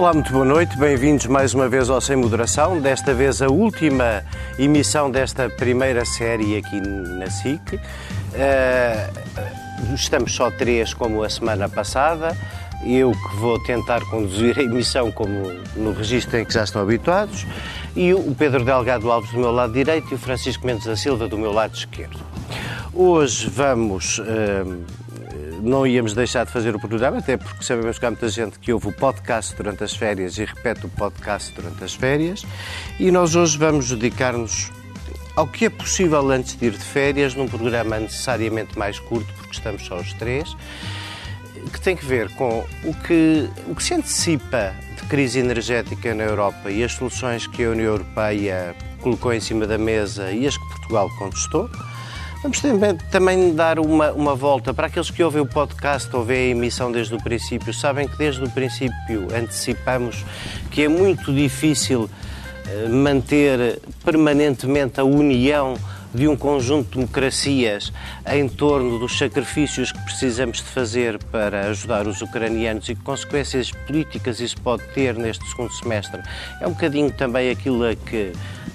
Olá, muito boa noite. Bem-vindos mais uma vez ao Sem Moderação. Desta vez a última emissão desta primeira série aqui na SIC. Uh, estamos só três como a semana passada. Eu que vou tentar conduzir a emissão como no registro em que já estão habituados. E o Pedro Delgado Alves do meu lado direito e o Francisco Mendes da Silva do meu lado esquerdo. Hoje vamos uh, não íamos deixar de fazer o programa, até porque sabemos que há muita gente que ouve o podcast durante as férias e repete o podcast durante as férias. E nós hoje vamos dedicar-nos ao que é possível antes de ir de férias, num programa necessariamente mais curto, porque estamos só os três, que tem que ver com o que, o que se antecipa de crise energética na Europa e as soluções que a União Europeia colocou em cima da mesa e as que Portugal contestou Vamos também, dar uma, uma volta para aqueles que ouvem o podcast ou veem a emissão desde o princípio. Sabem que desde o princípio antecipamos que é muito difícil eh, manter permanentemente a união de um conjunto de democracias em torno dos sacrifícios que precisamos de fazer para ajudar os ucranianos e que consequências políticas isso pode ter neste segundo semestre. É um bocadinho também aquilo a que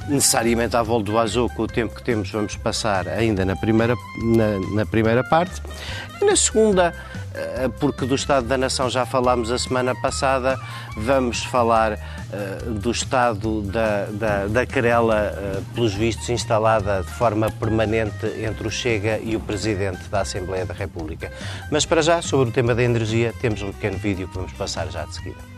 necessariamente à volta do azul, com o tempo que temos, vamos passar ainda na primeira, na, na primeira parte. E na segunda, porque do Estado da Nação já falámos a semana passada, vamos falar uh, do estado da, da, da querela, uh, pelos vistos, instalada de forma permanente entre o Chega e o Presidente da Assembleia da República. Mas para já, sobre o tema da energia, temos um pequeno vídeo que vamos passar já de seguida.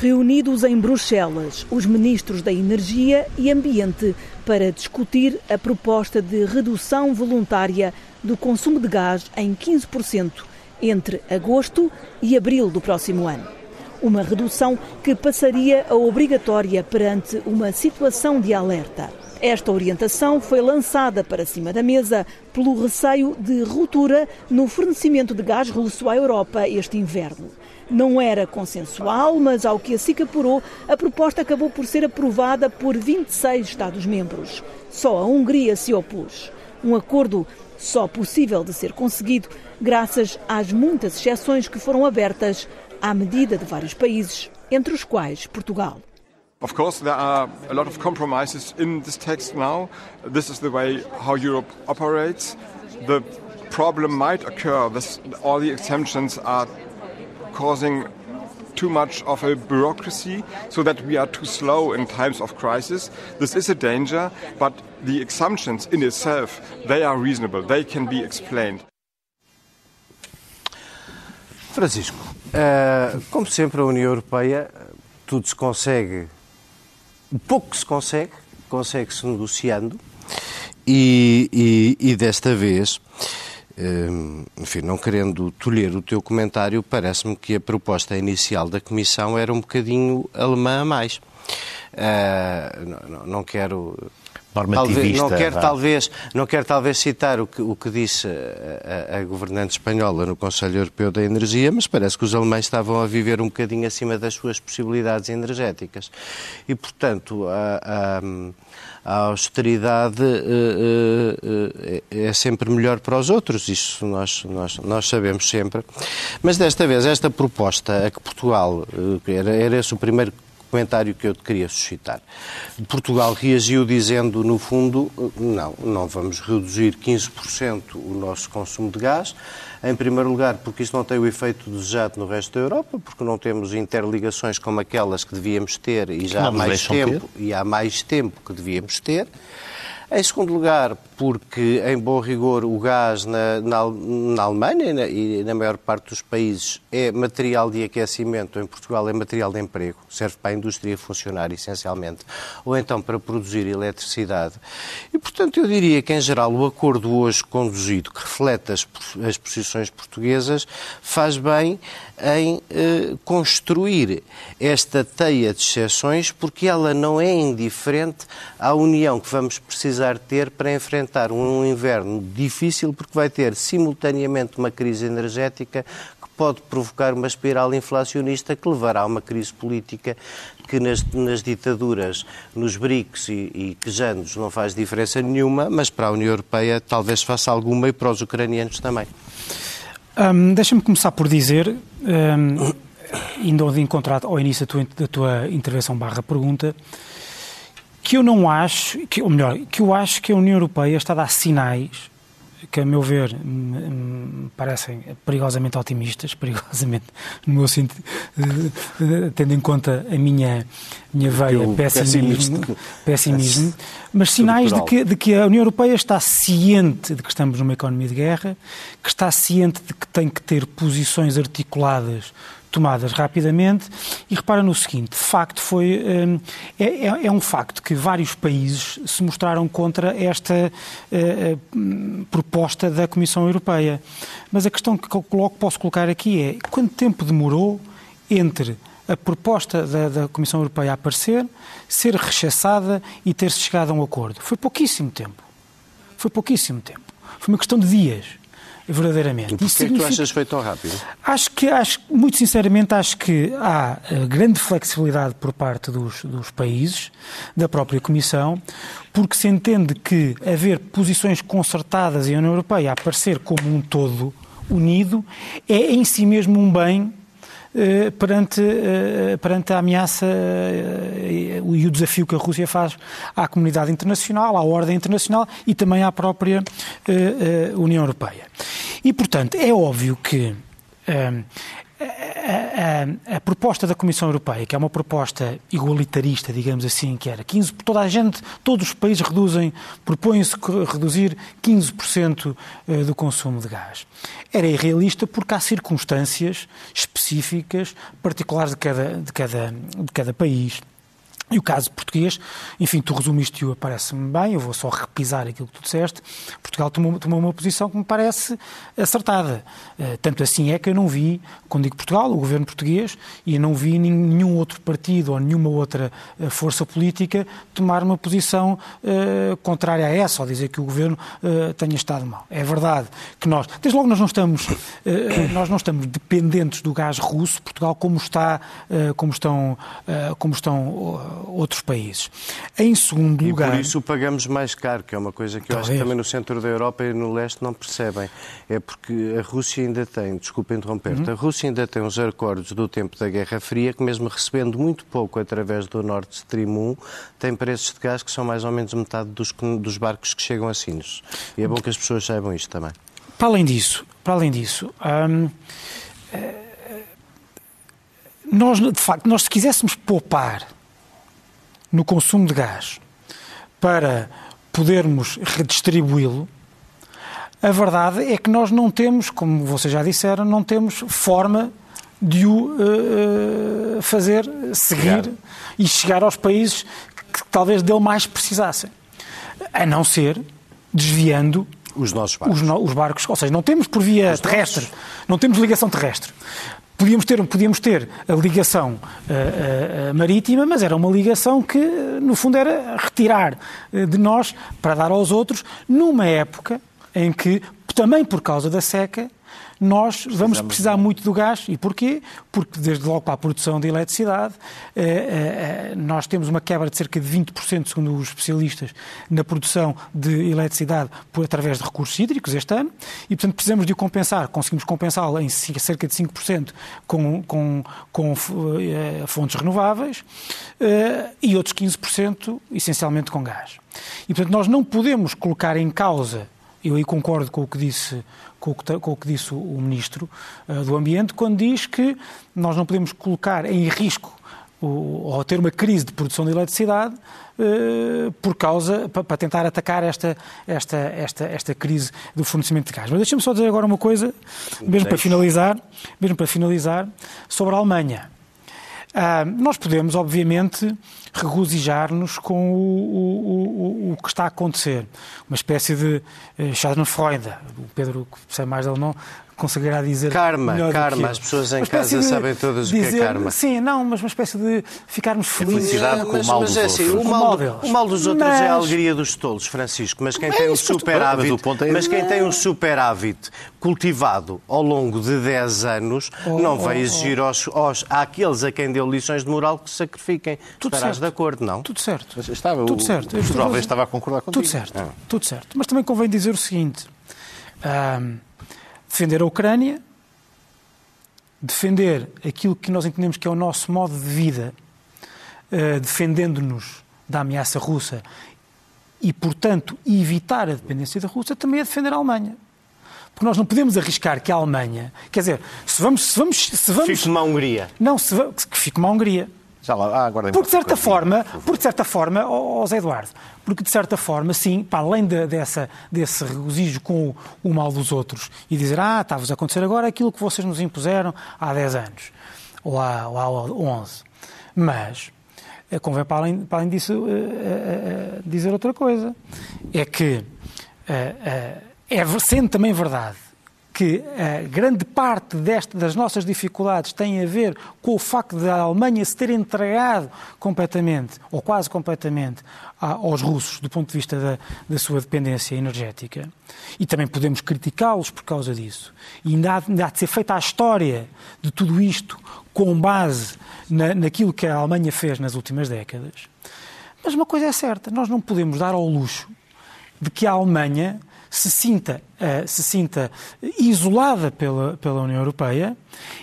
Reunidos em Bruxelas, os ministros da Energia e Ambiente para discutir a proposta de redução voluntária do consumo de gás em 15% entre agosto e abril do próximo ano. Uma redução que passaria a obrigatória perante uma situação de alerta. Esta orientação foi lançada para cima da mesa pelo receio de ruptura no fornecimento de gás russo à Europa este inverno. Não era consensual, mas ao que a SIC apurou, a proposta acabou por ser aprovada por 26 Estados-membros. Só a Hungria se opôs. Um acordo só possível de ser conseguido graças às muitas exceções que foram abertas à medida de vários países, entre os quais Portugal. Of course, there are a lot of compromises in this text now. This is the way how Europe operates. The problem might occur. This, all the exemptions are causing too much of a bureaucracy so that we are too slow in times of crisis. This is a danger, but the assumptions in itself, they are reasonable. They can be explained. Francisco, uh, como sempre a União Europeia, tudo se consegue, o pouco que se consegue, consegue-se negociando e, e, e desta vez enfim, não querendo tolher o teu comentário, parece-me que a proposta inicial da Comissão era um bocadinho alemã a mais. Uh, não, não, quero Talvez, não quero talvez não quero talvez citar o que, o que disse a, a, governante espanhola no Conselho Europeu da Energia, mas parece que os alemães estavam a viver um bocadinho acima das suas possibilidades energéticas e portanto a, a a austeridade uh, é sempre melhor para os outros, isso nós, nós, nós sabemos sempre. Mas desta vez, esta proposta a que Portugal, era, era esse o primeiro comentário que eu te queria suscitar. Portugal reagiu dizendo, no fundo, não, não vamos reduzir 15% o nosso consumo de gás. Em primeiro lugar, porque isso não tem o efeito desejado no resto da Europa, porque não temos interligações como aquelas que devíamos ter e já há mais tempo ter. e há mais tempo que devíamos ter. Em segundo lugar, porque, em bom rigor, o gás na, na, na Alemanha e na, e na, maior parte dos países é material de aquecimento, em Portugal é material de emprego, serve para a indústria funcionar essencialmente, ou então para produzir eletricidade. E, portanto, eu diria que, em geral, o acordo hoje conduzido, que reflete as, as posições portuguesas, faz bem em eh, construir esta teia de exceções, porque ela não é indiferente à união que vamos precisar ter para enfrentar um inverno difícil porque vai ter simultaneamente uma crise energética que pode provocar uma espiral inflacionista que levará a uma crise política que nas, nas ditaduras, nos BRICS e, e quejanos não faz diferença nenhuma, mas para a União Europeia talvez faça alguma e para os ucranianos também. Um, Deixa-me começar por dizer, um, indo de encontrar ao início da tua, da tua intervenção barra pergunta, que eu não acho, que, ou melhor, que eu acho que a União Europeia está a dar sinais que, a meu ver, me parecem perigosamente otimistas, perigosamente, no meu sentido, tendo em conta a minha, minha veia pessimismo, pessimismo mas sinais de que, de que a União Europeia está ciente de que estamos numa economia de guerra, que está ciente de que tem que ter posições articuladas tomadas rapidamente. E repara no seguinte: de facto, foi, hum, é, é, é um facto que vários países se mostraram contra esta uh, proposta da Comissão Europeia. Mas a questão que coloco, posso colocar aqui é quanto tempo demorou entre a proposta da, da Comissão Europeia aparecer, ser rechaçada e ter-se chegado a um acordo? Foi pouquíssimo tempo. Foi pouquíssimo tempo. Foi uma questão de dias verdadeiramente. E porquê significa... é que tu achas foi tão rápido? Acho que, acho, muito sinceramente, acho que há eh, grande flexibilidade por parte dos, dos países, da própria Comissão, porque se entende que haver posições concertadas e a União Europeia aparecer como um todo unido é em si mesmo um bem perante, eh, perante a ameaça e o desafio que a Rússia faz à comunidade internacional, à ordem internacional e também à própria União Europeia. E, portanto, é óbvio que a, a, a, proposta da Comissão Europeia, que é uma proposta igualitarista, digamos assim, que era 15, toda a gente, todos os países reduzem, propõem-se reduzir 15% eh, do consumo de gás. Era irrealista porque há circunstâncias específicas, particulares de cada, de cada, de cada país. E o caso português, enfim, tu resumiste-o, parece-me bem, eu vou só repisar aquilo que tu disseste. Portugal tomou, tomou uma posição que me parece acertada. Uh, tanto assim é que eu não vi, quando digo Portugal, o governo português, e não vi nenhum outro partido ou nenhuma outra uh, força política tomar uma posição uh, contrária a essa, ou dizer que o governo tenha estado mal. É verdade que nós, desde logo, nós não estamos, nós não estamos dependentes do gás russo, Portugal, como está, como estão, como estão outros países. Em segundo lugar. E por isso pagamos mais caro, que é uma coisa que eu acho que também no centro da Europa e no leste não percebem. É porque a Rússia ainda tem, desculpa interromper-te, uhum. a Rússia ainda tem uns acordos do tempo da Guerra Fria que, mesmo recebendo muito pouco através do Nord Stream 1, tem preços de gás que são mais ou menos metade dos, dos barcos que chegam a Sinos. E é bom que as pessoas saibam isto também. Para além disso, para além disso. Hum, nós, de facto, nós se quiséssemos poupar no consumo de gás para podermos redistribuí-lo, a verdade é que nós não temos, como vocês já disseram, não temos forma de o uh, fazer seguir e chegar aos países que talvez dele mais precisassem. A não ser desviando os nossos barcos. Os, no, os barcos. Ou seja, não temos por via os terrestre, nossos. não temos ligação terrestre. Podíamos ter, podíamos ter a ligação uh, uh, marítima, mas era uma ligação que, no fundo, era retirar de nós para dar aos outros, numa época em que, também por causa da seca, nós vamos precisar muito do gás. E porquê? Porque, desde logo para a produção de eletricidade, eh, eh, nós temos uma quebra de cerca de 20%, segundo os especialistas, na produção de eletricidade por, através de recursos hídricos este ano, e, portanto, precisamos de o compensar. Conseguimos compensá-lo em cerca de 5% com, com, com eh, fontes renováveis e outros 15% essencialmente com gás. E, portanto, nós não podemos colocar em causa eu aí concordo com o que disse, com o que, com o que disse o Ministro uh, do Ambiente, quando diz que nós não podemos colocar em risco ou ter uma crise de produção de eletricidade uh, por causa, para tentar atacar esta, esta, esta, esta crise do fornecimento de gás. Mas deixa-me só dizer agora uma coisa, mesmo para finalizar, mesmo para finalizar, sobre a Alemanha. Uh, nós podemos, obviamente, regozijar-nos com o, o, o, o, que está a acontecer. Uma espécie de uh, Schadenfreude. O Pedro, que percebe mais dele, não, conseguirá dizer. Karma, karma. As pessoas em casa de, sabem todas dizer, o que é karma. Sim, não, mas uma espécie de ficarmos felizes. Felicidade com o mal dos é assim, outros. O mal, o mal dos outros mas... é a alegria dos tolos, Francisco. Mas quem é tem um superávit, é mas quem tem um superávit cultivado ao longo de 10 anos, oh, não vai oh, exigir oh. Aos, aos, àqueles a quem deu lições de moral que se sacrifiquem. Tudo Estarás certo. de acordo, não? Tudo certo. Mas estava, tudo certo. O, o, estava a concordar contigo. Tudo certo. Ah. Tudo certo. Mas também convém dizer o seguinte. Defender a Ucrânia defender aquilo que nós entendemos que é o nosso modo de vida, uh, defendendo-nos da ameaça russa e, portanto, evitar a dependência da Rússia, também é defender a Alemanha. Porque nós não podemos arriscar que a Alemanha, quer dizer, se vamos. Se vamos, se vamos fique uma Hungria. Não, se, que fique uma Hungria. Já lá, ah, porque de certa forma, porque de certa forma, ó, Zé Eduardo, porque de certa forma, sim, para além de, dessa, desse regozijo com o, o, mal dos outros e dizer, ah, está-vos a acontecer agora aquilo que vocês nos impuseram há 10 anos ou há, ou há 11. Mas eh, convém, para além, para além disso, uh, uh, dizer outra coisa. É que uh, é sendo também verdade que a grande parte deste, das nossas dificuldades tem a ver com o facto da Alemanha se ter entregado completamente, ou quase completamente, aos russos do ponto de vista da, da sua dependência energética. E também podemos criticá-los por causa disso. E ainda há, ainda há, de ser feita a história de tudo isto com base na, naquilo que a Alemanha fez nas últimas décadas. Mas uma coisa é certa, nós não podemos dar ao luxo de que a Alemanha se sinta, uh, se sinta isolada pela, pela União Europeia.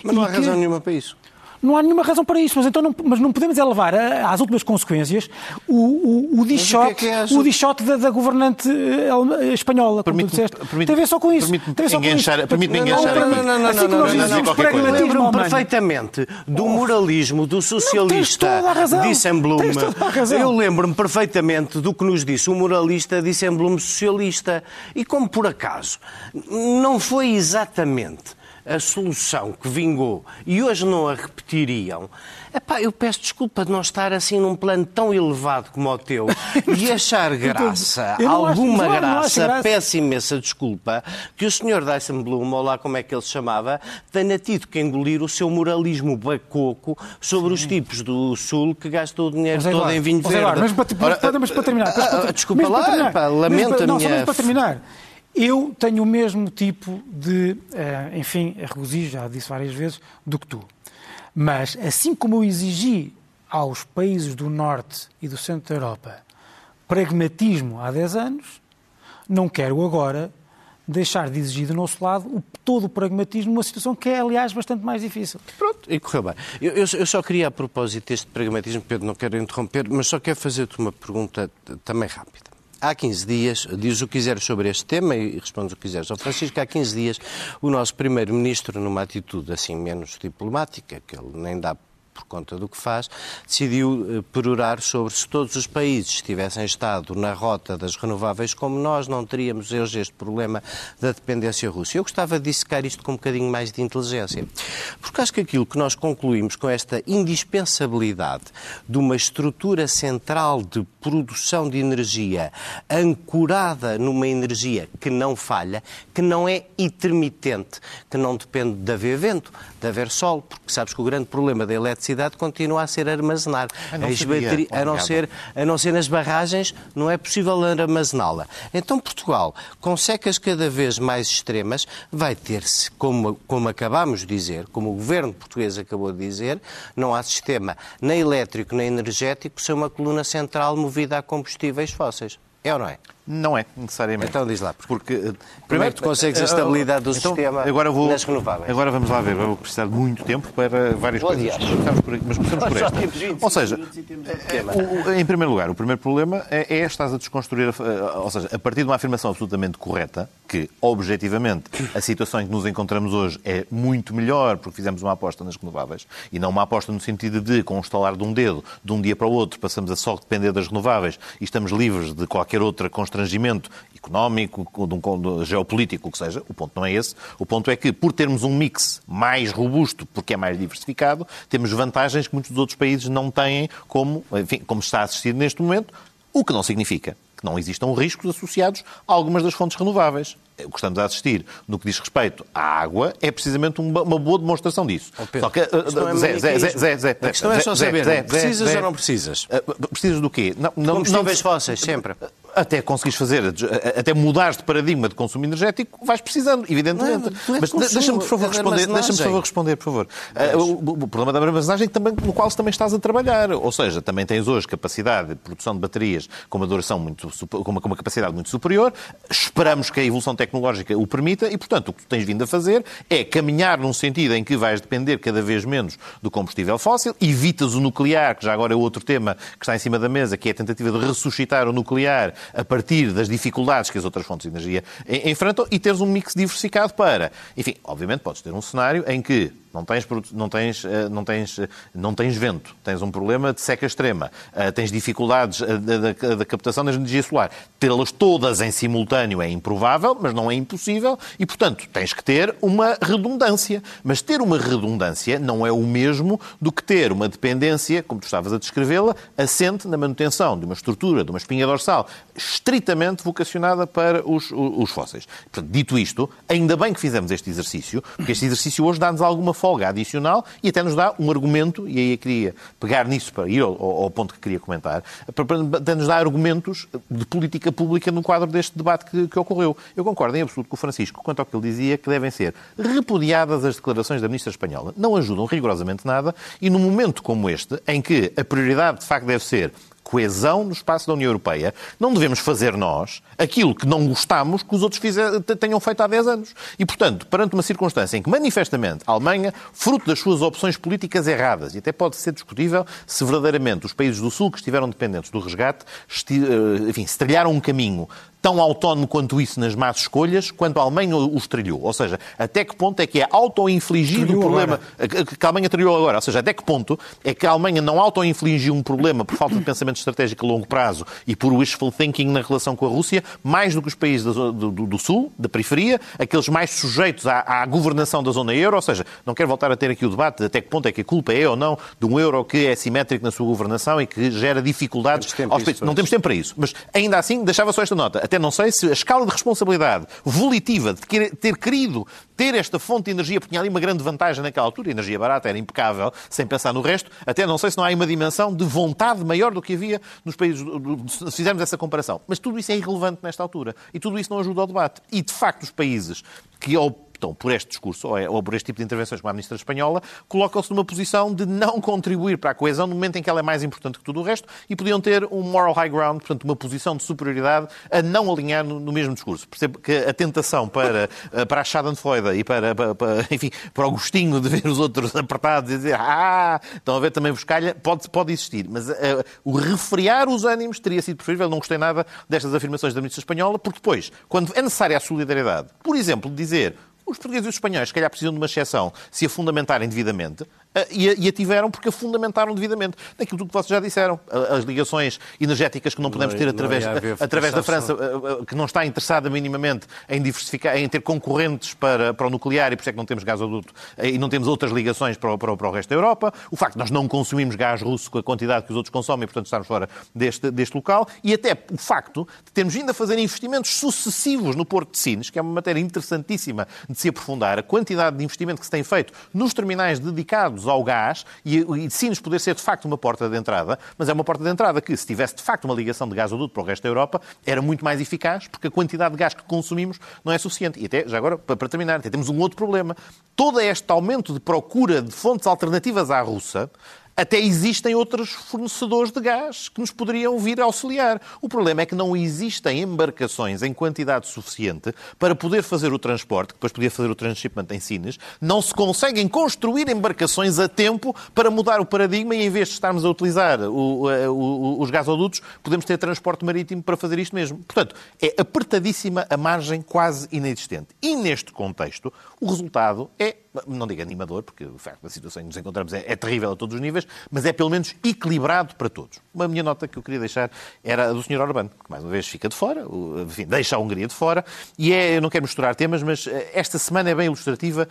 Mas não há que... razão nenhuma para isso. Não há nenhuma razão para isso, mas, então não, mas não podemos elevar às últimas consequências o, o, o dichote, que é que é o dichote da, da, governante eh, espanhola, como tu disseste. Tem a ver só com isso. Permite-me enganchar, permite não, não, não, não, assim não, não, não, não, Lembro-me perfeitamente do moralismo do socialista Dissemblum. Eu lembro-me perfeitamente do que nos disse o moralista Dissemblum socialista. E como por acaso não foi exatamente a solução que vingou e hoje não a repetiriam, epá, eu peço desculpa de não estar assim num plano tão elevado como o teu e achar graça, alguma acho, graça, graça, peço imensa desculpa, que o senhor Dyson ou lá como é que ele se chamava, tenha tido que engolir o seu moralismo bacoco sobre Sim. os tipos do Sul que gastou o dinheiro todo Eduardo, em vinho verde. Eduardo, mas, para, Ora, mas para terminar... Para, desculpa lá, terminar, lamento a minha... para terminar... Eu tenho o mesmo tipo de, uh, enfim, regozijo, já disse várias vezes, do que tu. Mas, assim como eu exigi aos países do Norte e do Centro da Europa pragmatismo há 10 anos, não quero agora deixar de exigir do nosso lado o, todo o pragmatismo numa situação que é, aliás, bastante mais difícil. Pronto, e correu bem. Eu, eu, eu só queria, a propósito deste pragmatismo, Pedro, não quero interromper, mas só quero fazer-te uma pergunta também rápida. Há 15 dias, diz o que quiseres sobre este tema e respondes o que quiseres. Ao Francisco, há 15 dias, o nosso Primeiro-Ministro, numa atitude assim menos diplomática, que ele nem dá por conta do que faz, decidiu eh, perorar sobre se todos os países tivessem estado na rota das renováveis como nós, não teríamos hoje este problema da dependência russa. Eu gostava de dissecar isto com um bocadinho mais de inteligência, porque acho que aquilo que nós concluímos com esta indispensabilidade de uma estrutura central de produção de energia ancorada numa energia que não falha, que não é intermitente, que não depende de haver vento, de haver sol, porque sabes que o grande problema da eletricidade continua a ser armazenar. A não, a não, ser, a não ser nas barragens, não é possível armazená-la. Então Portugal, com secas cada vez mais extremas, vai ter-se, como, como acabámos de dizer, como o governo português acabou de dizer, não há sistema nem elétrico nem energético sem uma coluna central movida a combustíveis fósseis. É ou não é? Não é, necessariamente. Então diz lá. Porque, eh, primeiro tu consegues a eh, estabilidade do então, sistema agora vou, nas renováveis. Agora vamos lá ver, vou precisar de muito tempo para várias coisas. Mas por, mas começamos por esta. Ou seja, eh, em primeiro lugar, o primeiro problema é, é estás a desconstruir, ou seja, a partir de uma afirmação absolutamente correta, que objetivamente a situação em que nos encontramos hoje é muito melhor porque fizemos uma aposta nas renováveis e não uma aposta no sentido de, com o estalar de um dedo, de um dia para o outro, passamos a só depender das renováveis e estamos livres de qualquer outra constrangimento constrangimento económico, de um, geopolítico, o que seja. O ponto não é esse. O ponto é que, por termos um mix mais robusto, porque é mais diversificado, temos vantagens que muitos dos outros países não têm, como, enfim, como está a assistir neste momento, o que não significa que não existam riscos associados a algumas das fontes renováveis. O que estamos a assistir no que diz respeito à água é precisamente uma, uma boa demonstração disso. Oh, Pedro, só que, uh, Zé, Zé, Zé, Zé, Zé, a questão é só saber, Zé, precisas ou não precisas? Uh, precisas do quê? Não, não, Combustíveis não, fósseis, sempre. até conseguires fazer, até mudares de paradigma de consumo energético, vais precisando, evidentemente. Não, é, Mas deixa-me, por favor, é responder. Deixa-me, por favor, responder, por favor. Uh, o, o, problema da armazenagem também, no qual também estás a trabalhar. Ou seja, também tens hoje capacidade de produção de baterias com uma duração muito, com uma, com uma capacidade muito superior. Esperamos que a evolução tecnológica o permita e, portanto, o que tu tens vindo a fazer é caminhar num sentido em que vais depender cada vez menos do combustível fóssil, evitas o nuclear, que já agora é outro tema que está em cima da mesa, que é a tentativa de ressuscitar o nuclear a partir das dificuldades que as outras fontes de energia enfrentam e teres um mix diversificado para. Enfim, obviamente podes ter um cenário em que não tens, não, tens, eh, não, tens, eh, não tens vento, tens um problema de seca extrema, eh, tens dificuldades da captação da energia solar. Tê-las todas em simultâneo é improvável, mas não é impossível, e, portanto, tens que ter uma redundância. Mas ter uma redundância não é o mesmo do que ter uma dependência, como tu estavas a descrevê-la, assente na manutenção de uma estrutura, de uma espinha dorsal, estritamente vocacionada para os, os fósseis. Portanto, dito isto, ainda bem que fizemos este exercício, porque este exercício hoje dá-nos alguma folga adicional e até nos dá um argumento, e aí eu queria pegar nisso para ir ao, ao ponto que queria comentar, para, nos dar argumentos de política pública no quadro deste debate que, que ocorreu. Eu concordo em absoluto com o Francisco quanto ao que ele dizia, que devem ser repudiadas as declarações da Ministra Espanhola. Não ajudam rigorosamente nada e num momento como este, em que a prioridade de facto deve ser coesão no espaço da União Europeia, não devemos fazer nós aquilo que não gostamos que os outros fizer, tenham feito há 10 anos. E, portanto, perante uma circunstância em que, manifestamente, a Alemanha, fruto das suas opções políticas erradas, e até pode ser discutível se verdadeiramente os países do Sul que estiveram dependentes do resgate, eh, enfim, se trilharam um caminho tão autónomo quanto isso nas más escolhas, quanto a Alemanha os trilhou. Ou seja, até que ponto é que é auto-infligido o problema agora. que a Alemanha trilhou agora? Ou seja, até que ponto é que a Alemanha não auto-infligiu um problema por falta de pensamento estratégico a longo prazo e por wishful thinking na relação com a Rússia, mais do que os países do, do, do Sul, da periferia, aqueles mais sujeitos à, à, governação da zona euro, ou seja, não quero voltar a ter aqui o debate de até que ponto é que a culpa é ou não de um euro que é simétrico na sua governação e que gera dificuldades aos países. Não temos tempo para isso. Mas ainda assim, deixava só esta nota até não sei se a escala de responsabilidade volitiva de ter querido ter esta fonte de energia, porque tinha ali uma grande vantagem naquela altura, a energia barata era impecável, sem pensar no resto, até não sei se não há uma dimensão de vontade maior do que havia nos países, se fizermos essa comparação. Mas tudo isso é irrelevante nesta altura. E tudo isso não ajuda ao debate. E, de facto, os países que, optam por este discurso é, ou, por este tipo de intervenções como a Ministra Espanhola, colocam-se numa posição de não contribuir para a coesão no momento em que ela é mais importante que tudo o resto e podiam ter um moral high ground, portanto, uma posição de superioridade a não alinhar no, no mesmo discurso. Percebo que a tentação para, eh, para a Schadenfreude e para, para, para, enfim, para o gostinho de ver os outros apertados e dizer ah, estão a ver também vos calha, pode, pode existir. Mas uh, o refriar os ânimos teria sido preferível. Não gostei nada destas afirmações da Ministra Espanhola, porque depois, quando é necessária a solidariedade, por exemplo, dizer os portugueses e os espanhóis, se calhar, precisam de uma exceção se a fundamentarem devidamente, e a, e a, tiveram porque a fundamentaram devidamente. Daquilo que vocês já disseram. As ligações energéticas que não podemos ter através, através da França, que não está interessada minimamente em diversificar, em ter concorrentes para, para o nuclear e por isso é que não temos gasoduto e não temos outras ligações para o, para, para o resto da Europa. O facto de nós não consumimos gás russo com a quantidade que os outros consomem e, portanto, estarmos fora deste, deste local. E até o facto de termos vindo a fazer investimentos sucessivos no Porto de Sines, que é uma matéria interessantíssima de se aprofundar, a quantidade de investimento que se tem feito nos terminais dedicados ao gás e, e Sines poder ser de facto uma porta de entrada, mas é uma porta de entrada que, se tivesse de facto uma ligação de gasoduto para o resto da Europa, era muito mais eficaz, porque a quantidade de gás que consumimos não é suficiente. E até, já agora, para terminar, até temos um outro problema. Todo este aumento de procura de fontes alternativas à russa até existem outros fornecedores de gás que nos poderiam vir auxiliar. O problema é que não existem embarcações em quantidade suficiente para poder fazer o transporte, que depois podia fazer o transshipment em Sines. Não se conseguem construir embarcações a tempo para mudar o paradigma e, em vez de estarmos a utilizar o, o, os gasodutos, podemos ter transporte marítimo para fazer isto mesmo. Portanto, é apertadíssima a margem quase inexistente. E, neste contexto, o resultado é não digo animador, porque o facto da situação em que nos encontramos é, é, terrível a todos os níveis, mas é pelo menos equilibrado para todos. Uma minha nota que eu queria deixar era a do Sr. Orbán, que mais uma vez fica de fora, enfim, deixa a Hungria de fora, e é, eu não quero misturar temas, mas eh, esta semana é bem ilustrativa.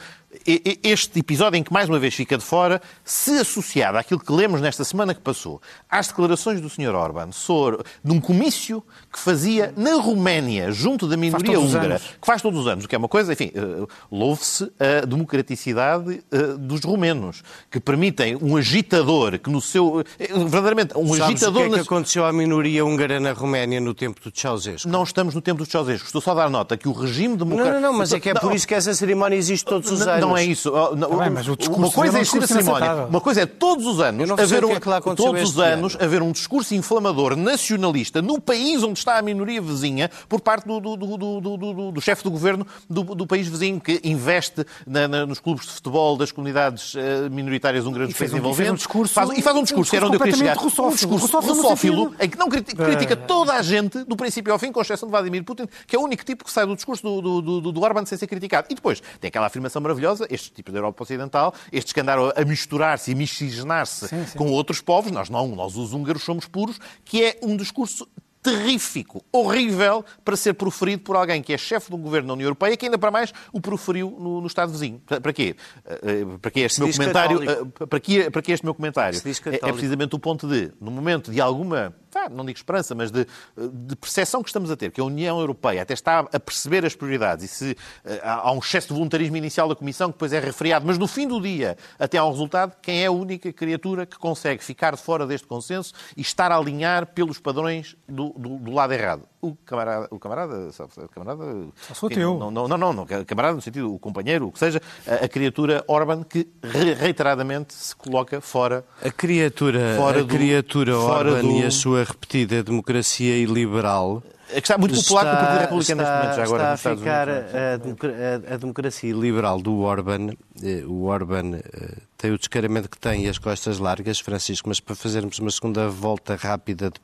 Este episódio em que mais uma vez fica de fora, se associado àquilo que lemos nesta semana que passou, às declarações do Sr. Orbán sobre num comício que fazia na Roménia, junto da minoria húngara, que faz todos os anos, o que é uma coisa, enfim, eh, louve-se a democracia democraticidade uh, dos romenos, que permitem um agitador que no seu... verdadeiramente, um Sabes agitador... o que é que aconteceu à minoria húngara na Roménia no tempo do Ceausescu? Não estamos no tempo do Ceausescu. Estou só a dar nota que o regime democrático... Não, não, não, mas é que é por isso que essa cerimónia existe todos os anos. Não é isso. Não, bem, mas o discurso uma coisa é é existir a cerimónia. Uma coisa é todos os anos haver o um, é todos os anos ano. haver um discurso inflamador nacionalista no país onde está a minoria vizinha por parte do, do, do, do, do, do- do chefe do governo do, do país vizinho que investe na- na- nos clubes de futebol das comunidades eh, minoritárias húngaras dos países um- e fez um envolventes. discurso- Faz- e faz um um discurso, era discurso onde eu queria chegar. completamente Um russófilo. discurso Russófilo russófilo sentido- em que não criti- critica toda a gente, do princípio ao fim, com exceção de Vladimir Putin, que é o único tipo que sai do discurso do, do, do, do Orban sem ser criticado. E depois tem aquela afirmação maravilhosa, este tipo da Europa Ocidental, estes que andaram a misturar-se e miscigenar-se com outros povos, nós não, nós os húngaros somos puros, que é um discurso terrífico, horrível, para ser proferido por alguém que é chefe de um governo da União Europeia, que ainda para mais o proferiu no, no Estado vizinho. Para quê? Eh, eh, Para que este meu comentário... católico. eh, Para que, para que este meu comentário? É, é precisamente o ponto de, no momento de alguma, não digo esperança, mas de, de percepção que estamos a ter, que a União Europeia até está a perceber as prioridades e se eh, há um excesso de voluntarismo inicial da Comissão que depois é refriado, mas no fim do dia até há um resultado, quem é a única criatura que consegue ficar de fora deste consenso e estar a alinhar pelos padrões do, do- do lado errado? O camarada, o camarada, sabe, camarada Só sou quem- teu. Não, não, não, não, camarada no sentido, o companheiro, o que seja, a, a criatura Orban que re- reiteradamente se coloca fora A criatura, Fora a do- criatura fora Orban do- e a sua repetida democracia iliberal É que está muito popular com o Partido Republicano está, neste momento, já agora, está a ficar é? a- a democracia liberal do Orban. eh, O Orban eh, tem o descaramento que tem e as costas largas, Francisco, mas para fazermos uma segunda volta rápida de-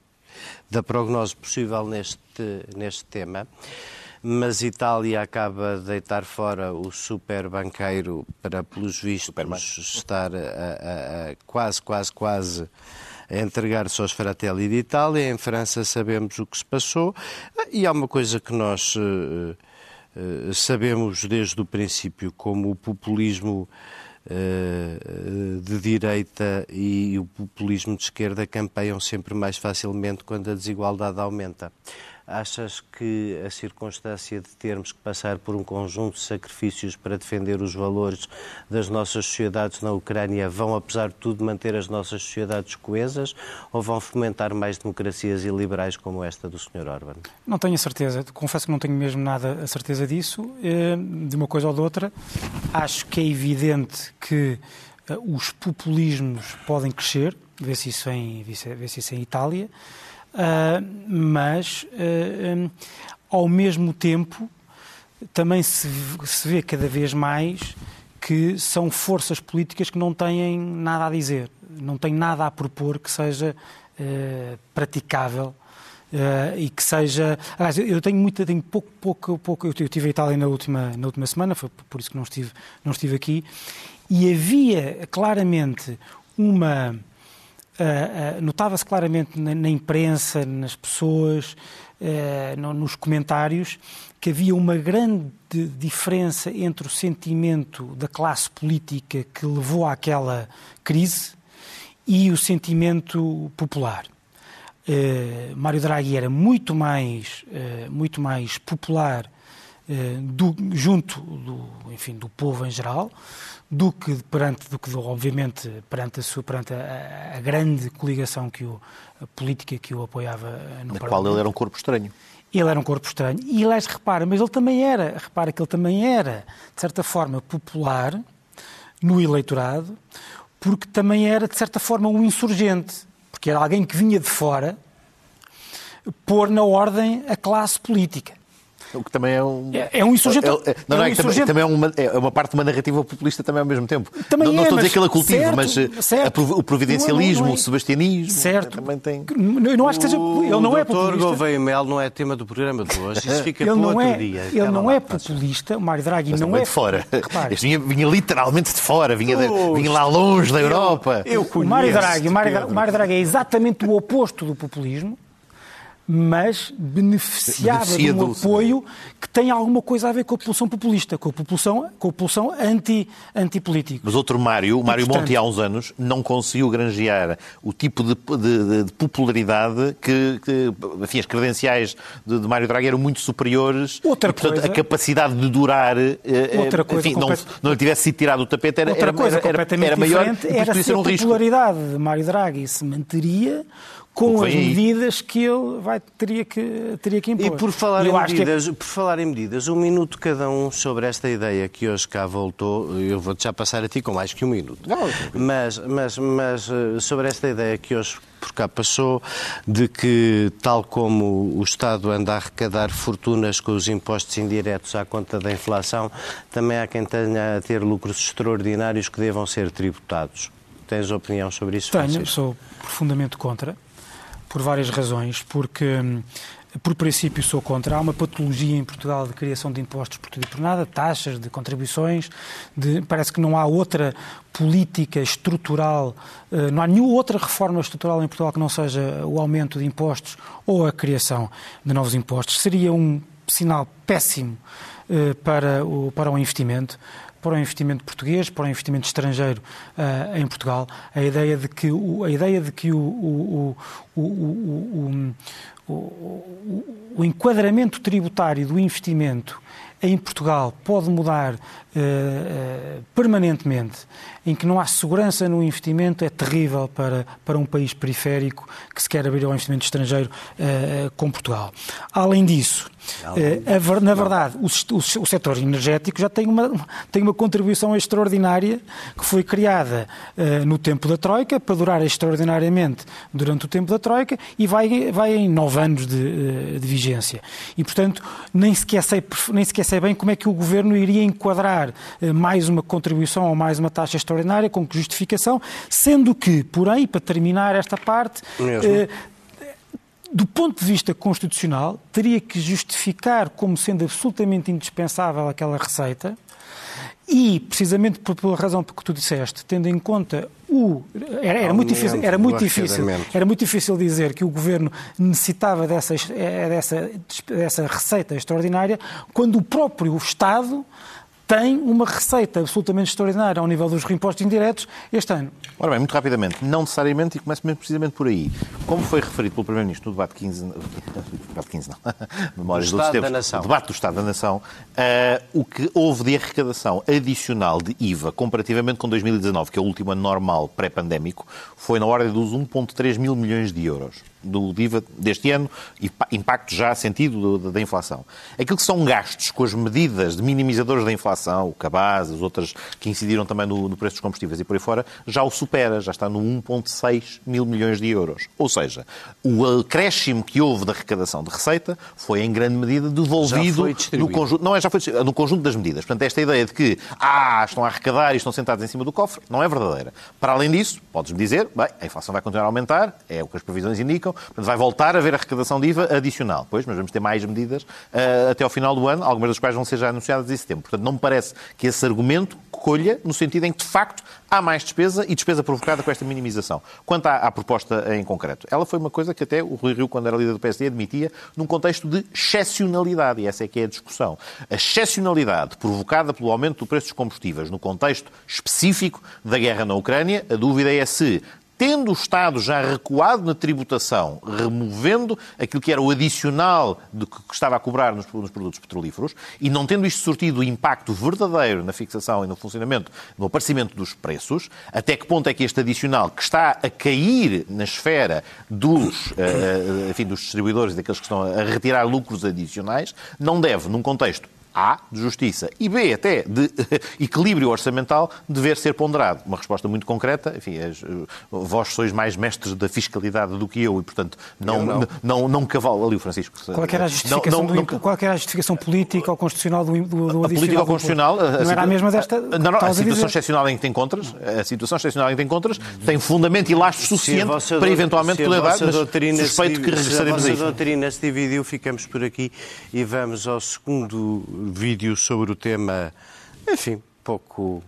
da prognose possível neste, neste tema. Mas Itália acaba de deitar fora o super banqueiro para, pelos vistos, estar a, a- a- quase, quase, quase a entregar-se aos Fratelli d'Italia. Em França sabemos o que se passou e há uma coisa que nós eh, eh, sabemos desde o princípio, como o populismo eh, de direita e o populismo de esquerda campeiam sempre mais facilmente quando a desigualdade aumenta. Achas que a circunstância de termos que passar por um conjunto de sacrifícios para defender os valores das nossas sociedades na Ucrânia vão, apesar de tudo, manter as nossas sociedades coesas ou vão fomentar mais democracias iliberais como esta do Sr. Orban? Não tenho a certeza, confesso que não tenho mesmo nada a certeza disso, eh, de uma coisa ou de outra. Acho que é evidente que eh, os populismos podem crescer, vê-se isso vê-se isso em Itália, mas, eh, eh, ao mesmo tempo, também se, se vê cada vez mais que são forças políticas que não têm nada a dizer, não têm nada a propor que seja eh, praticável e que seja. Aliás, eu- tenho muita, tenho pouco, pouco, pouco. Eu estive em Itália na última, na última semana, foi por isso que não estive, não estive aqui, e havia claramente uma. Uh, uh, notava-se claramente na, na imprensa, nas pessoas, uh, no- nos comentários, que havia uma grande diferença entre o sentimento da classe política que levou àquela crise e o sentimento popular. Mário Draghi era muito mais, muito mais popular do- junto do, enfim, do povo em geral do que perante, do que obviamente perante a, sua, perante a, a grande coligação que o, política que o apoiava uh, no Na qual Parlamento. ele era um corpo estranho. Ele era um corpo estranho. E, aliás, repara, mas ele também era, repara que ele também era, de certa forma, popular no eleitorado, porque também era, de certa forma, um insurgente. Porque era alguém que vinha de fora pôr na ordem a classe política. O que também é um. É- é um insurgente- É- é- não, é não, um é que também, insurgente- também é, uma, é uma parte de uma narrativa populista também ao mesmo tempo. Também não, não é, estou a dizer que ele é cultivo, certo, mas eh, certo. a o providencialismo, Não é- não é- o sebastianismo Certo. também tem. Eu não acho que seja. Ele não é O doutor populista. Gouveia Mel não é tema do programa de hoje. Isso fica Ele não outro é, dia. ele não lá, é populista. O Mário Draghi Mas não também é de fora. Repare, Este vinha, vinha literalmente de fora, vinha, de- vinha lá longe da Europa. Eu o Mário conheço, Draghi, o Mário, Pedro. o Mário Draghi é exatamente o oposto do populismo. Mas beneficiava Beneficia de um do- apoio que tem alguma coisa a ver com a população populista, com a população, com a população anti, antipolítica. Mas outro Mário, o Mário Monti, há uns anos, não conseguiu granjear o tipo de, de- de popularidade que, que enfim, as credenciais de, de Mário Draghi eram muito superiores. Outra e, portanto, coisa- a capacidade de durar, eh, eh, Outra coisa enfim, não, complet- não lhe tivesse sido tirado o tapete, era, Outra era, coisa era, completamente era maior era se a um risco. popularidade de Mário Draghi se manteria com que as medidas que ele vai, teria, que, teria que impor. E por falar, Eu em que é- medidas, por falar em medidas, um minuto cada um sobre esta ideia que hoje cá voltou. Eu vou-te já passar a ti com mais que um minuto. Mas, mas, mas eh, sobre esta ideia que hoje por cá passou, de que, tal como o Estado anda a arrecadar fortunas com os impostos indiretos à conta da inflação, também há quem tenha a ter lucros extraordinários que devam ser tributados. Tens opinião sobre isso, Tenho, Francisco? sou profundamente contra, por várias razões, porque, hum, por princípio, sou contra. Há uma patologia em Portugal de criação de impostos por tudo e por nada, taxas, de contribuições, de- parece que não há outra política estrutural, eh, não há nenhuma outra reforma estrutural em Portugal que não seja o aumento de impostos ou a criação de novos impostos. Seria um sinal péssimo eh, para o, para o investimento para o investimento português, para o investimento estrangeiro eh, em Portugal, a ideia de que o, a ideia de que o, o, o, o, o, enquadramento tributário do investimento em Portugal pode mudar eh, eh, permanentemente, em que não há segurança no investimento, é terrível para, para um país periférico que se quer abrir ao investimento estrangeiro com Portugal. Além disso, na verdade, o, o, se- o setor energético já tem uma, tem uma contribuição extraordinária que foi criada eh, no tempo da Troika, para durar extraordinariamente durante o tempo da Troika e vai, vai em nove anos de, eh, de vigência. E, portanto, nem sequer, sei, nem sequer sei bem como é que o Governo iria enquadrar eh, mais uma contribuição ou mais uma taxa extraordinária, com que justificação, sendo que, porém, para terminar esta parte, Mesmo. Do ponto de vista constitucional, teria que justificar como sendo absolutamente indispensável aquela receita e, precisamente por- pela razão que tu disseste, tendo em conta o... Era, era muito, difícil, era, muito difícil, era muito difícil dizer que o Governo necessitava dessa, eh, dessa, dessa receita extraordinária quando o próprio Estado tem uma receita absolutamente extraordinária ao nível dos impostos indiretos este ano. Ora bem, muito rapidamente, não necessariamente, e começo mesmo precisamente por aí. Como foi referido pelo Primeiro-Ministro no debate 15, no debate 15 não, memórias Do Estado da Nação. o debate do Estado da Nação, eh, o que houve de arrecadação adicional de IVA comparativamente com 2019, que é o último ano normal pré-pandémico, foi na ordem dos 1,3 mil milhões de euros do IVA deste ano e pa- impacto já sentido do- da inflação. Aquilo que são gastos com as medidas de minimizadores da inflação, o cabaz, as outras que incidiram também no, no preço dos combustíveis e por aí fora, já o supera, já está no 1,6 mil milhões de euros. Ou seja, o acréscimo que houve da arrecadação de receita foi em grande medida devolvido no conjunto, não é, já foi no conjunto das medidas. Portanto, esta ideia de que, ah, estão a arrecadar e estão sentados em cima do cofre, não é verdadeira. Para além disso, podes-me dizer, bem, a inflação vai continuar a aumentar, é o que as previsões indicam, portanto, vai voltar a haver arrecadação de IVA adicional. Pois, mas vamos ter mais medidas ah, até ao final do ano, algumas das quais vão ser já anunciadas em setembro. Portanto, não me parece que esse argumento colha no sentido em que, de facto, há mais despesa e despesa provocada com esta minimização. Quanto à, à proposta em concreto, ela foi uma coisa que até o Rui Rio, quando era líder do PSD, admitia num contexto de excepcionalidade, e essa é que é a discussão. A excepcionalidade provocada pelo aumento do preço dos combustíveis no contexto específico da guerra na Ucrânia, a dúvida é se tendo o Estado já recuado na tributação, removendo aquilo que era o adicional do que estava a cobrar nos, nos produtos petrolíferos, e não tendo isto surtido o impacto verdadeiro na fixação e no funcionamento, no aparecimento dos preços, até que ponto é que este adicional, que está a cair na esfera dos, eh, enfim, dos distribuidores daqueles que estão a retirar lucros adicionais, não deve, num contexto a, de justiça, e B, até de equilíbrio orçamental, dever ser ponderado. Uma resposta muito concreta, enfim, as, eh, vós sois mais mestres da fiscalidade do que eu e, portanto, não, Eu não. não. não, não cavalo. Ali o Francisco. Qual é que era a justificação, Não- não- do, qual é que era a justificação política ou constitucional do, do, do a adicional política do constitucional. Não era a mesma desta. Não, não, a estavas situação excepcional em que te encontras, a situação excepcional em que te encontras, tem fundamento e lastro Se a suficiente vossa para eventualmente se a poder dar, mas doutrina se suspeito que regressaremos Se a a isto. vossa doutrina se dividiu, ficamos por aqui e vamos ao segundo vídeo sobre o tema, enfim, pouco,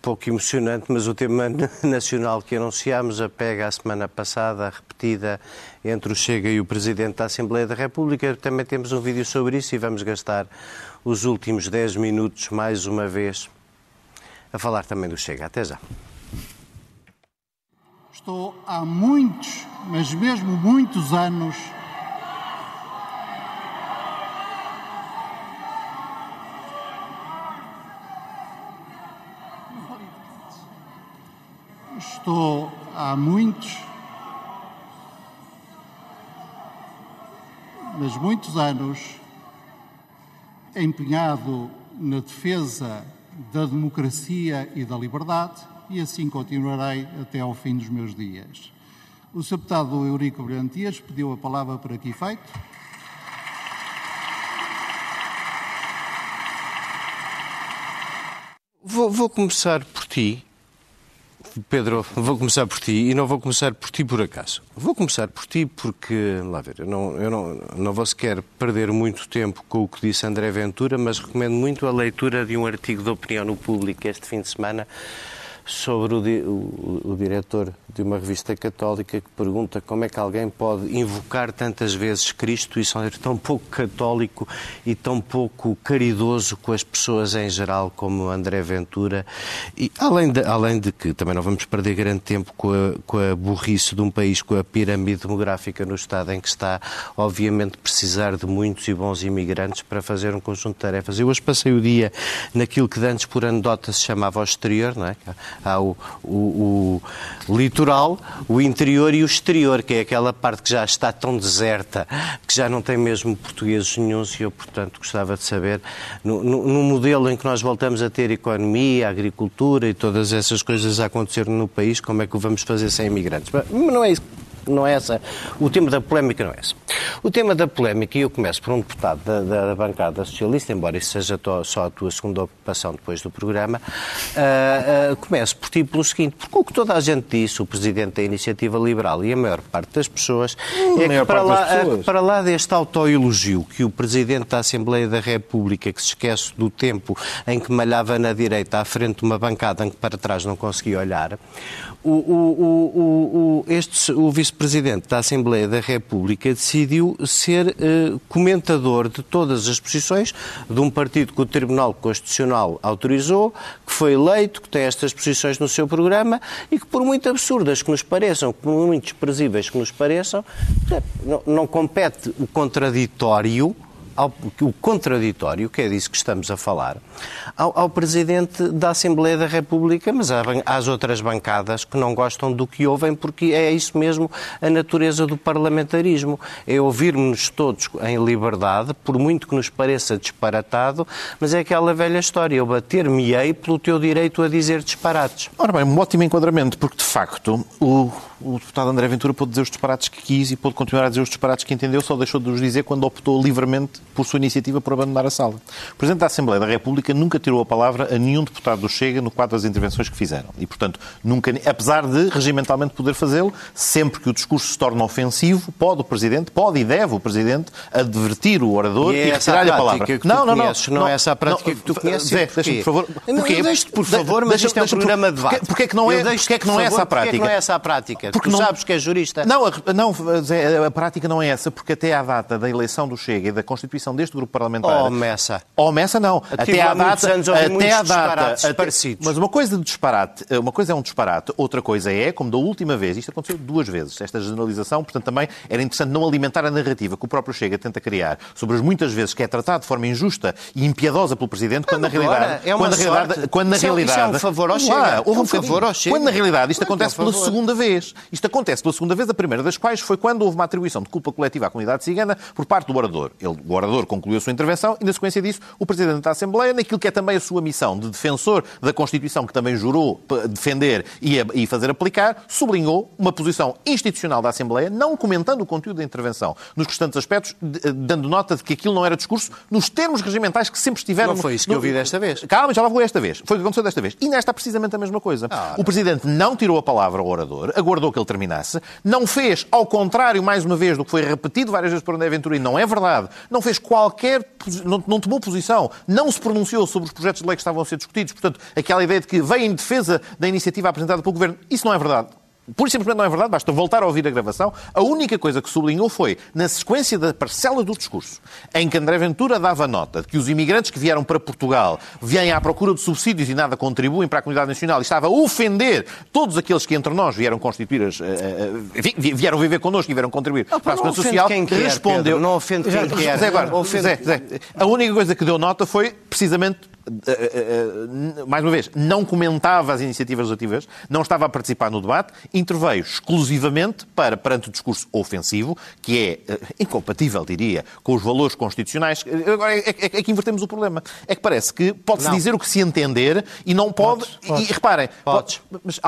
pouco emocionante, mas o tema nacional que anunciámos apega à semana passada, repetida entre o Chega e o Presidente da Assembleia da República. Também temos um vídeo sobre isso e vamos gastar os últimos 10 minutos, mais uma vez, a falar também do Chega. Até já. Estou há muitos, mas mesmo muitos anos Estou há muitos, mas muitos anos empenhado na defesa da democracia e da liberdade e assim continuarei até ao fim dos meus dias. O Sr. Deputado Eurico Brilhantias pediu a palavra para que efeito. Vou, vou começar por ti, Pedro, vou começar por ti e não vou começar por ti por acaso. Vou começar por ti porque, lá ver, eu não, eu não, não vou sequer perder muito tempo com o que disse André Ventura, mas recomendo muito a leitura de um artigo de opinião no público este fim de semana sobre o, o, o, diretor de uma revista católica que pergunta como é que alguém pode invocar tantas vezes Cristo e ser tão pouco católico e tão pouco caridoso com as pessoas em geral como André Ventura. E além de, além de que também não vamos perder grande tempo com a, com a burrice de um país com a pirâmide demográfica no estado em que está, obviamente precisar de muitos e bons imigrantes para fazer um conjunto de tarefas. Eu hoje passei o dia naquilo que antes por anedota se chamava o exterior, não é? Há o, o, o, litoral, o interior e o exterior, que é aquela parte que já está tão deserta, que já não tem mesmo portugueses nenhums, e eu, portanto, gostava de saber, no, no, no modelo em que nós voltamos a ter economia, agricultura e todas essas coisas a acontecer no país, como é que o vamos fazer sem imigrantes? Mas não é isso não é essa. O tema da polémica não é esse. O tema da polémica, e eu começo por um deputado da, da bancada socialista, embora isso seja só a tua segunda ocupação depois do programa, uh, uh, começo por ti pelo seguinte, porque o que toda a gente disse, o Presidente da Iniciativa Liberal e a maior parte das pessoas, hum, é que para lá, pessoas. para lá deste autoelogio que o Presidente da Assembleia da República, que se esquece do tempo em que malhava na direita à frente de uma bancada em que para trás não conseguia olhar, o, o, o, este, o vice-presidente da Assembleia da República decidiu ser uh, comentador de todas as posições de um partido que o Tribunal Constitucional autorizou, que foi eleito, que tem estas posições no seu programa e que, por muito absurdas que nos pareçam, por muito desprezíveis que nos pareçam, não, não compete o contraditório ao, o contraditório, que é disso que estamos a falar, ao, ao, Presidente da Assembleia da República, mas às outras bancadas que não gostam do que ouvem, porque é isso mesmo a natureza do parlamentarismo. É ouvirmos todos em liberdade, por muito que nos pareça disparatado, mas é aquela velha história, eu bater-me-ei pelo teu direito a dizer disparates. Ora bem, um ótimo enquadramento, porque de facto o o deputado André Ventura pôde dizer os disparates que quis e pôde continuar a dizer os disparates que entendeu, só deixou de os dizer quando optou livremente por sua iniciativa por abandonar a sala. O Presidente da Assembleia da República nunca tirou a palavra a nenhum deputado do Chega no quadro das intervenções que fizeram. E, portanto, nunca, apesar de regimentalmente poder fazê-lo, sempre que o discurso se torna ofensivo, pode o Presidente, pode e deve o Presidente advertir o orador e, é e retirar-lhe a palavra. Que não, não, não, não, não. é essa a prática não, que tu conheces. Zé, deixa-me, por favor. Porquê? Deixe, por favor, mas isto é um programa de debate. Porquê é que não é, porquê é que não é essa a prática? Porquê é que não é essa a prática? Porque tu sabes que é jurista. Não, a, não, a prática não é essa, porque até à data da eleição do Chega e da constituição deste grupo parlamentar. Oh, Messa. Oh, Messa não. Até à data. Até à data. Até, mas uma coisa de disparate, uma coisa é um disparate, outra coisa é, como da última vez, isto aconteceu duas vezes, esta generalização, portanto também era interessante não alimentar a narrativa que o próprio Chega tenta criar sobre as muitas vezes que é tratado de forma injusta e impiedosa pelo Presidente, quando na realidade. É uma quando, na realidade quando na realidade. Isso é um favor ao Chega. É um favor ao Chega. Quando na realidade isto acontece pela segunda vez. Isto acontece pela segunda vez, a primeira das quais foi quando houve uma atribuição de culpa coletiva à comunidade cigana por parte do orador. Ele, o orador concluiu a sua intervenção e, na sequência disso, o Presidente da Assembleia, naquilo que é também a sua missão de defensor da Constituição, que também jurou defender e, fazer aplicar, sublinhou uma posição institucional da Assembleia, não comentando o conteúdo da intervenção, nos restantes aspectos, dando nota de que aquilo não era discurso nos termos regimentais que sempre estiveram... Não foi isso que eu vi desta vez. Calma, já lá vou esta vez. Foi o que aconteceu desta vez. E nesta precisamente a mesma coisa. Ah, o Presidente não tirou a palavra ao orador, aguardou que ele terminasse, não fez ao contrário, mais uma vez, do que foi repetido várias vezes por André Ventura, e não é verdade, não fez qualquer. Não, não tomou posição, não se pronunciou sobre os projetos de lei que estavam a ser discutidos. Portanto, aquela ideia de que veio em defesa da iniciativa apresentada pelo Governo, isso não é verdade. Por simplesmente não é verdade, basta voltar a ouvir a gravação. A única coisa que sublinhou foi, na sequência da parcela do discurso, em que André Ventura dava nota de que os imigrantes que vieram para Portugal vêm à procura de subsídios e nada contribuem para a comunidade nacional e estava a ofender todos aqueles que entre nós vieram constituir as. Uh, uh, vieram viver connosco e vieram contribuir oh, para a segurança social, quem quer, respondeu. Pedro, não ofende quem. Zé. Zé, Zé, a única coisa que deu nota foi precisamente mais uma vez, não comentava as iniciativas legislativas, não estava a participar no debate, interveio exclusivamente para, perante o discurso ofensivo, que é incompatível, diria, com os valores constitucionais. Agora, é, é, é que invertemos o problema. É que parece que pode-se dizer o que se entender e não pode. Podes, e, reparem, podes. Pode, mas,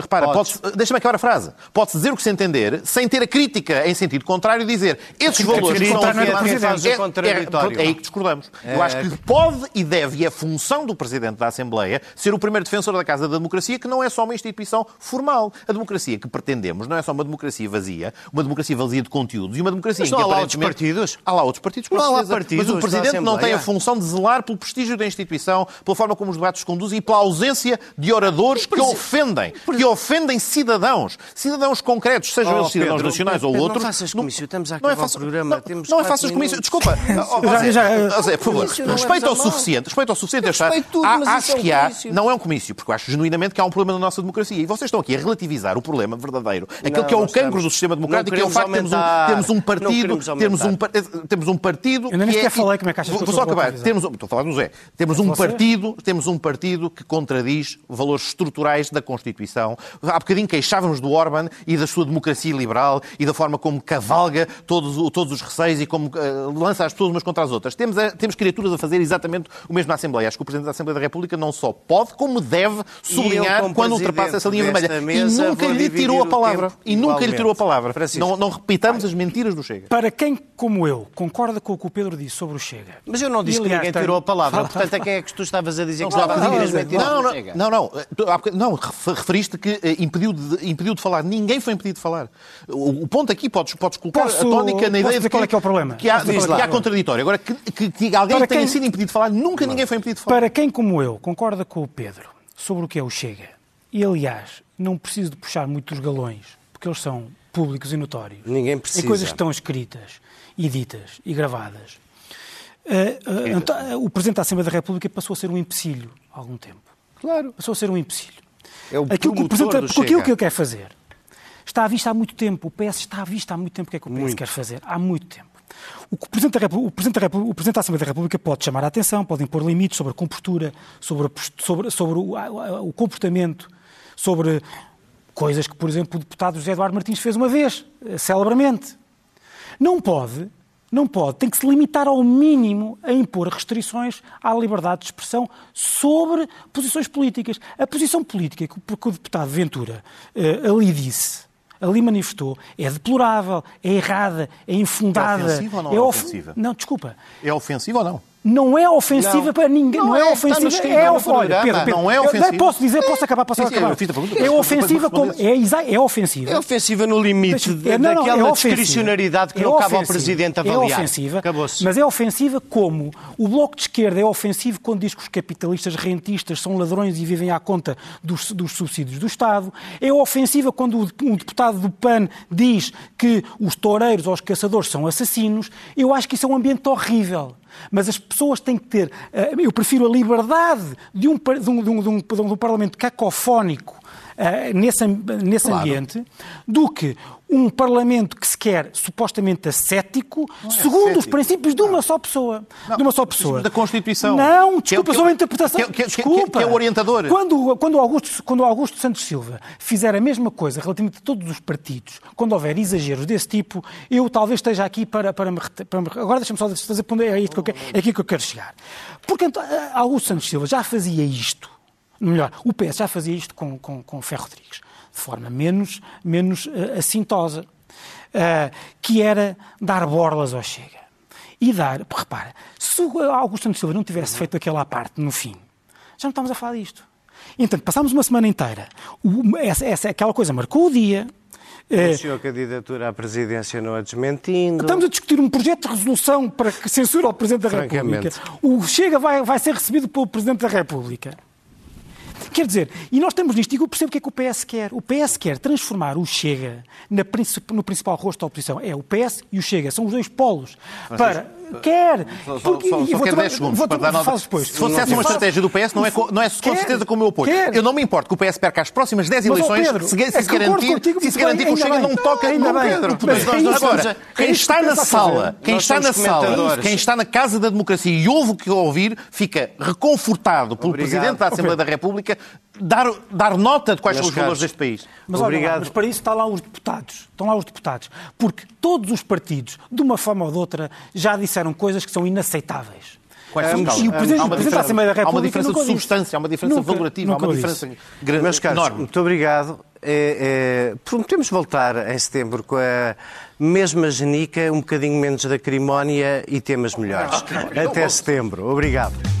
repara, podes. Podes, deixa-me acabar a frase. Pode-se dizer o que se entender sem ter a crítica em sentido contrário e dizer esses valores que são é, é, é, aí que discordamos. Eu acho que pode e deve e é função do Presidente da Assembleia ser o primeiro defensor da Casa da Democracia, que não é só uma instituição formal. A democracia que pretendemos não é só uma democracia vazia, uma democracia vazia de conteúdos e uma democracia Mas em que há lá outros partidos? Há lá outros partidos, não. Há lá partidos Mas o Presidente não tem a função de zelar pelo prestígio da instituição, pela forma como os debates se conduzem e pela ausência de oradores que ofendem, que ofendem cidadãos, cidadãos concretos, sejam oh, eles cidadãos Pedro, nacionais Pedro, ou outros. Não faças comício, estamos a acabar não é o programa. Não, Temos não é faças comício, desculpa. já, já, Zé, por favor, respeito ao suficiente, respeito ao suficiente. Respeito tudo, há, acho é um que há, comício. não é um comício, porque eu acho genuinamente que há um problema na nossa democracia. E vocês estão aqui a relativizar o problema verdadeiro, aquele Não, que é o cancro estamos- do sistema democrático, que é o facto de termos um, um partido, termos um, temos um partido. Eu nem que sequer é- falei como é que achas Vou que eu só estou a acabar. Temos, um- estou a falar do Zé. Temos um Você? partido, temos um partido que contradiz valores estruturais da Constituição. Há bocadinho queixávamos do Orban e da sua democracia liberal e da forma como cavalga todos, todos os receios e como eh, lança as pessoas umas contra as outras. Temos, a- temos criaturas a fazer exatamente o mesmo na Assembleia. Acho que o Presidente da Assembleia da República não só pode, como deve sublinhar como quando ultrapassa essa linha vermelha. mesa, e nunca lhe tirou a palavra. E nunca lhe tirou a palavra. Francisco. Não, não repitamos as mentiras do Chega. Para quem, como eu, concorda com o que o Pedro disse sobre o Chega. Mas eu não disse E, que aliás, ninguém tirou a palavra. Portanto, a quem é que tu estavas a dizer que Não, estava a dizer as mentiras? não, não, Chega. não, não, não, refer- referiste que eh, impediu de, impediu de falar. Ninguém foi impedido de falar. O, o ponto aqui, podes, podes colocar Posso- a tónica na ideia de que, qual é que é o problema? que há, que é há contraditório. Agora, que, que- que alguém Para tenha quem- sido impedido de falar, nunca ninguém foi falar. Para quem, como eu, concorda com o Pedro sobre o que é o Chega, e aliás, não preciso de puxar muito dos galões, porque eles são públicos e notórios. Ninguém precisa. Em coisas que estão escritas, e ditas, e gravadas. Então, eh, o Presidente da Assembleia da República passou a ser um empecilho há algum tempo. Claro. Passou a ser um empecilho. É o aquilo que o Presidente, porque aquilo que ele quer fazer está à vista há muito tempo. O PS está à vista há muito tempo o que é que o PS Muito. quer fazer. Há muito tempo. O Presidente, da República, o, Presidente da República, o Presidente da Assembleia da República pode chamar a atenção, pode impor limites sobre a compostura, sobre, sobre, sobre o, o comportamento, sobre coisas que, por exemplo, o deputado José Eduardo Martins fez uma vez, eh, celebramente. Não pode, não pode, tem que se limitar ao mínimo a impor restrições à liberdade de expressão sobre posições políticas. A posição política que o que o deputado Ventura eh, ali disse, ali manifestou, é deplorável, é errada, é infundada. É ofensiva ou não é of- ofensiva? Não, desculpa. É ofensivo ou não? Não é ofensiva Não. para ninguém. Não, Não é, é, no ofensiva. é of... Olha. Pedro, Pedro, Não é eu- ofensivo. Posso dizer, posso acabar, posso Sim, sim, acabar. eu pergunta, É ofensiva como. É, exa- é ofensiva. É ofensiva no limite de- é, não, não, daquela é ofensiva. discricionariedade que É não cabe ao ofensiva. Presidente É avaliar. ofensiva, Acabou-se. mas é ofensiva como o Bloco de Esquerda é ofensivo quando diz que os capitalistas rentistas são ladrões e vivem à conta dos, dos subsídios do Estado. É ofensiva quando um deputado do PAN diz que os toureiros ou os caçadores são assassinos. Eu acho que isso é um ambiente horrível. Mas as pessoas têm que ter. eh, Eu prefiro a liberdade de um, de um, de um, de um, de um parlamento cacofónico eh, nesse, nesse ambiente do que um parlamento que se quer supostamente ascético, segundo os ascético. princípios de uma só pessoa. de uma só pessoa. da Constituição. Não, Que é desculpa, que é só o- a interpretação. que é- que é- que é- desculpa. que é o orientador. Quando, quando, o Augusto, quando Augusto Santos Silva fizer a mesma coisa relativamente a todos os partidos, quando houver exageros desse tipo, eu talvez esteja aqui para, para, me, para me- Agora deixa-me só fazer é, isto que eu quero- é aqui que eu quero chegar. Porque então, Augusto Santos Silva já fazia isto. Melhor, o PS já fazia isto com, com, com Ferro Rodrigues, de forma menos, menos uh, assintosa, uh, que era dar borlas ao Chega. E dar, repara, se o Augusto Santos Silva não tivesse feito aquela parte no fim, já não estamos a falar disto. Então, passámos uma semana inteira. O- essa, essa, aquela coisa marcou o dia. Anunciou a candidatura à presidência não a desmentindo. Estamos a discutir um projeto de resolução para que censure o Presidente da. República. O Chega vai, vai ser recebido pelo Presidente da República. Quer dizer, e nós estamos nisto, e eu percebo o que é que o PS quer. O PS quer transformar o Chega na no principal rosto da oposição. É o PS e o Chega, são os dois polos. Para. Quer! Só, só, Porque- só, só quero tomar- 10 segundos para dar nota. depois. Se fosse essa uma estratégia do PS, não é, não é com Quer. certeza como eu apoio. Eu não me importo que o PS perca as próximas 10 Mas, ó, eleições Pedro, se, se, é garantir, contigo, se se muito garantir que o Chega não toca bem. Pedro. É Agora, quem é está na sala, quem está na sala, quem está na casa da democracia e ouve o que ouvir, fica reconfortado pelo. Presidente da Assembleia da República dar, dar nota de quais Meus são os valores deste país. Mas, lá, Obrigado. mas para isso estão lá os deputados. Estão lá os deputados. Porque todos os partidos, de uma forma ou de outra, já disseram coisas que são inaceitáveis. Quais são, Carlos? E o Presidente, Há o uma Presidente da diferença- Assembleia da Há uma de substância, há uma diferença Nunca- valorativa, há nunca uma o diferença grande, Meus caros, enorme. muito obrigado. É, é, prometemos voltar em setembro com a mesma genica, um bocadinho menos de acrimónia e temas melhores. Até setembro. Obrigado.